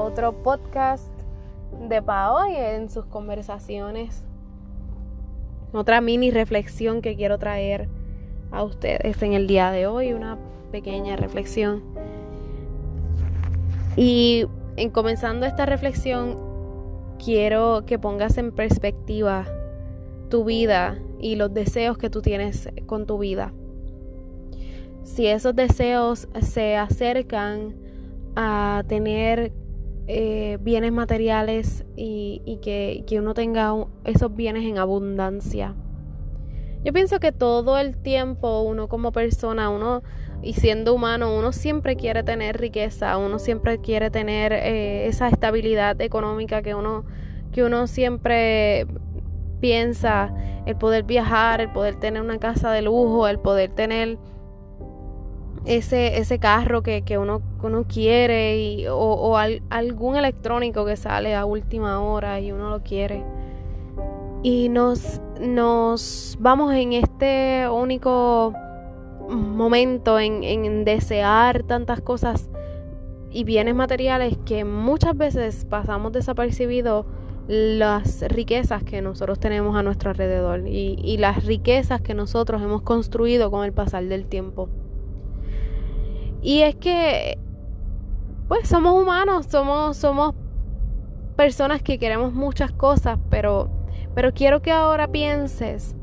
otro podcast de Pao y en sus conversaciones. Otra mini reflexión que quiero traer a ustedes en el día de hoy, una pequeña reflexión. Y en comenzando esta reflexión, quiero que pongas en perspectiva tu vida y los deseos que tú tienes con tu vida. Si esos deseos se acercan a tener eh, bienes materiales y, que, uno tenga esos bienes en abundancia. Yo pienso que todo el tiempo uno como persona, uno y siendo humano, uno siempre quiere tener riqueza, uno siempre quiere tener eh, esa estabilidad económica que uno, que uno siempre piensa, el poder viajar, el poder tener una casa de lujo, el poder tener ese, ese carro que, uno, uno, quiere y, o, algún electrónico que sale a última hora y uno lo quiere. Y nos, nos vamos en este único momento en, en desear tantas cosas y bienes materiales que muchas veces pasamos desapercibidos las riquezas que nosotros tenemos a nuestro alrededor y, y, las riquezas que nosotros hemos construido con el pasar del tiempo. Y es que, pues somos humanos, somos, somos personas que queremos muchas cosas, pero, pero quiero que ahora pienses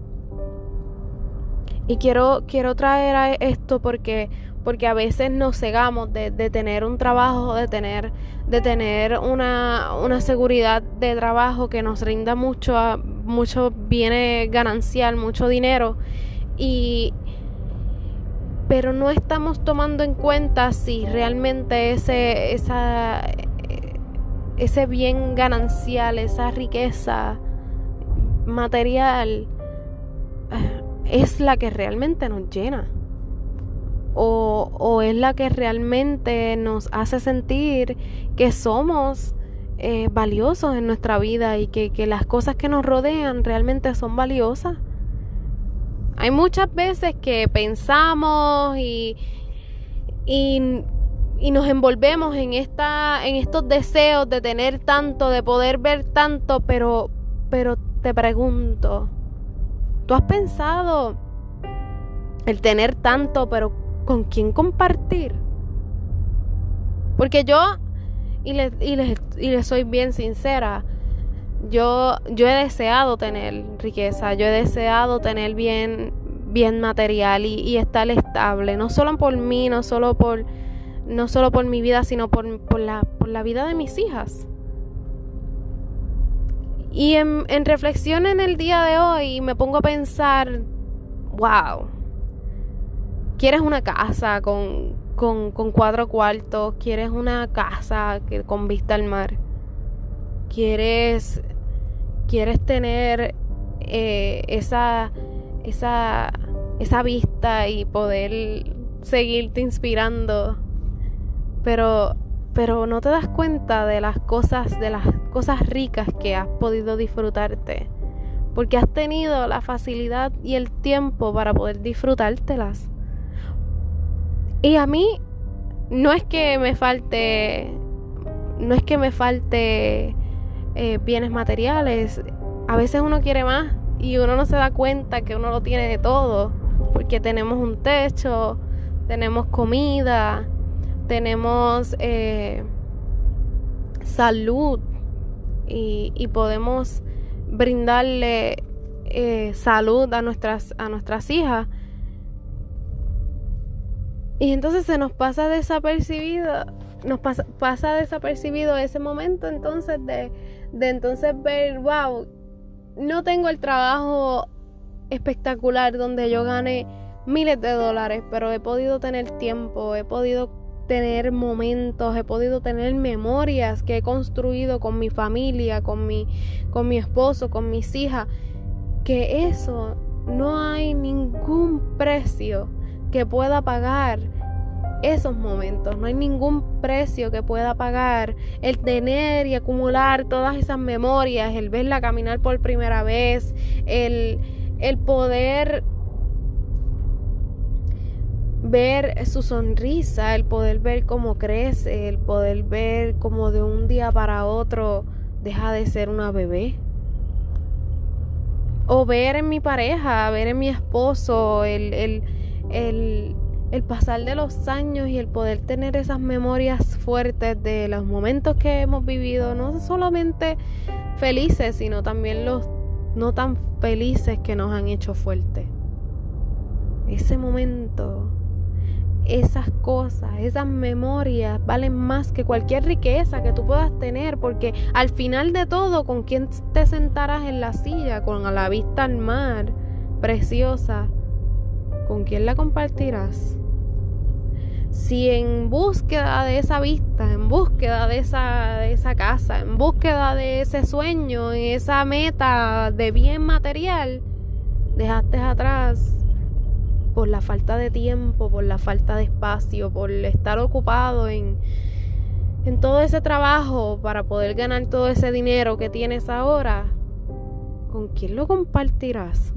y quiero, quiero traer a esto porque, porque a veces nos cegamos de, de tener un trabajo, de tener, de tener una, una, seguridad de trabajo que nos rinda mucho, mucho viene ganancial, mucho dinero. Y, pero no estamos tomando en cuenta si realmente ese, esa, ese bien ganancial, esa riqueza material eh, es la que realmente nos llena. O, o es la que realmente nos hace sentir que somos eh, valiosos en nuestra vida y que, que las cosas que nos rodean realmente son valiosas. Hay muchas veces que pensamos y, y, nos envolvemos en, esta, en estos deseos de tener tanto, de poder ver tanto, pero, pero te pregunto, ¿tú has pensado el tener tanto, pero con quién compartir? Porque yo, y les, y y les soy bien sincera, yo, yo he deseado tener riqueza, yo he deseado tener bien, bien material y, estar estable, no solo por mí, no solo por, no solo por mi vida, sino por, por, la, por la vida de mis hijas. Y en, en reflexión en el día de hoy me pongo a pensar, wow, quieres una casa con, con, con cuatro cuartos, quieres una casa que, con vista al mar, quieres quieres tener eh, esa, esa, esa vista y poder seguirte inspirando, pero, pero no te das cuenta de las cosas, de las cosas ricas que has podido disfrutarte, porque has tenido la facilidad y el tiempo para poder disfrutártelas. Y a mí no es que me falte, no es que me falte eh, bienes materiales. A veces uno quiere más y uno no se da cuenta que uno lo tiene de todo, porque tenemos un techo, tenemos comida, tenemos eh, salud y, podemos brindarle eh, salud a nuestras, a nuestras hijas. Y entonces se nos pasa desapercibido, nos pasa, pasa desapercibido ese momento entonces de, de entonces ver, wow, no tengo el trabajo espectacular donde yo gane miles de dólares, pero he podido tener tiempo, he podido tener momentos, he podido tener memorias que he construido con mi familia, con mi, con mi esposo, con mis hijas, que eso no hay ningún precio que pueda pagar esos momentos. No hay ningún precio que pueda pagar el tener y acumular todas esas memorias, el verla caminar por primera vez, el, el poder ver su sonrisa, el poder ver cómo crece, el poder ver cómo de un día para otro deja de ser una bebé. O ver en mi pareja, ver en mi esposo, el, el, el, el pasar de los años y el poder tener esas memorias fuertes de los momentos que hemos vivido, no solamente felices, sino también los no tan felices que nos han hecho fuertes. Ese momento, esas cosas, esas memorias valen más que cualquier riqueza que tú puedas tener, porque al final de todo, ¿con quién te sentarás en la silla? Con la vista al mar, preciosa. ¿Con quién la compartirás? Si en búsqueda de esa vista, en búsqueda de esa, de esa casa, en búsqueda de ese sueño, en esa meta de bien material, dejaste atrás por la falta de tiempo, por la falta de espacio, por estar ocupado en, en todo ese trabajo para poder ganar todo ese dinero que tienes ahora, ¿con quién lo compartirás?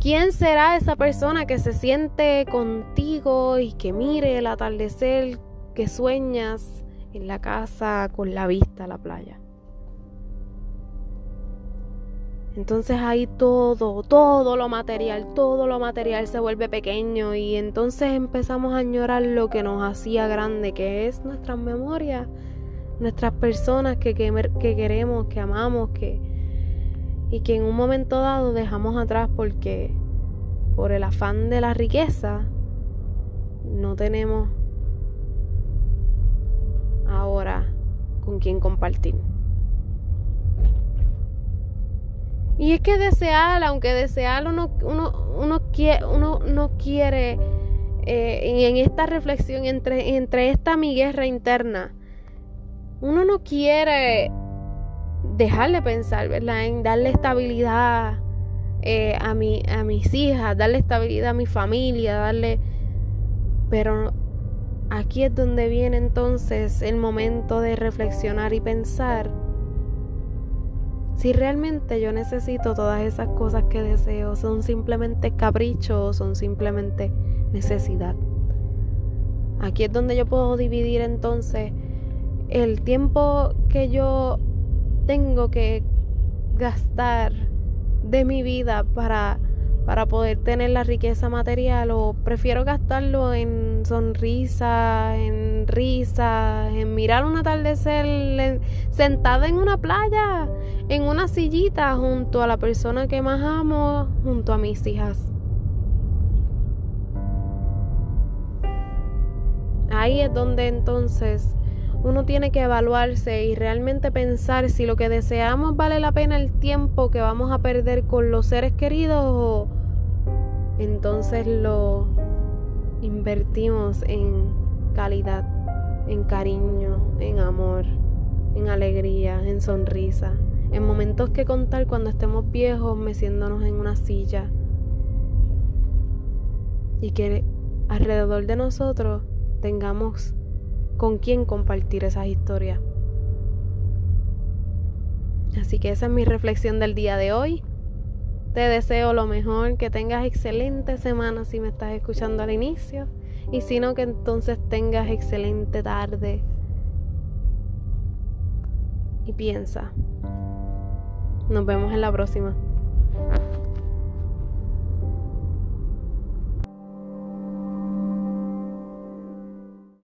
¿Quién será esa persona que se siente contigo y que mire el atardecer que sueñas en la casa con la vista a la playa? Entonces ahí todo, todo lo material, todo lo material se vuelve pequeño y entonces empezamos a añorar lo que nos hacía grande, que es nuestras memorias, nuestras personas que, que, que queremos, que amamos, que, y que en un momento dado dejamos atrás porque por el afán de la riqueza no tenemos ahora con quién compartir. Y es que desear, aunque desear uno, uno, uno, quiere, uno no quiere, eh, en esta reflexión entre, entre esta mi guerra interna, uno no quiere dejarle pensar, ¿verdad? En darle estabilidad eh, a, mi, a mis hijas, darle estabilidad a mi familia, darle... Pero aquí es donde viene entonces el momento de reflexionar y pensar si realmente yo necesito todas esas cosas que deseo, son simplemente caprichos, son simplemente necesidad. Aquí es donde yo puedo dividir entonces el tiempo que yo tengo que gastar de mi vida para, para poder tener la riqueza material o prefiero gastarlo en sonrisa, en risa, en mirar un atardecer sentada en una playa, en una sillita junto a la persona que más amo, junto a mis hijas. Ahí es donde entonces uno tiene que evaluarse y realmente pensar si lo que deseamos vale la pena el tiempo que vamos a perder con los seres queridos o entonces lo invertimos en calidad, en cariño, en amor, en alegría, en sonrisa, en momentos que contar cuando estemos viejos meciéndonos en una silla y que alrededor de nosotros tengamos con quién compartir esas historias. Así que esa es mi reflexión del día de hoy. Te deseo lo mejor, que tengas excelente semana si me estás escuchando al inicio y si no, que entonces tengas excelente tarde. Y piensa. Nos vemos en la próxima.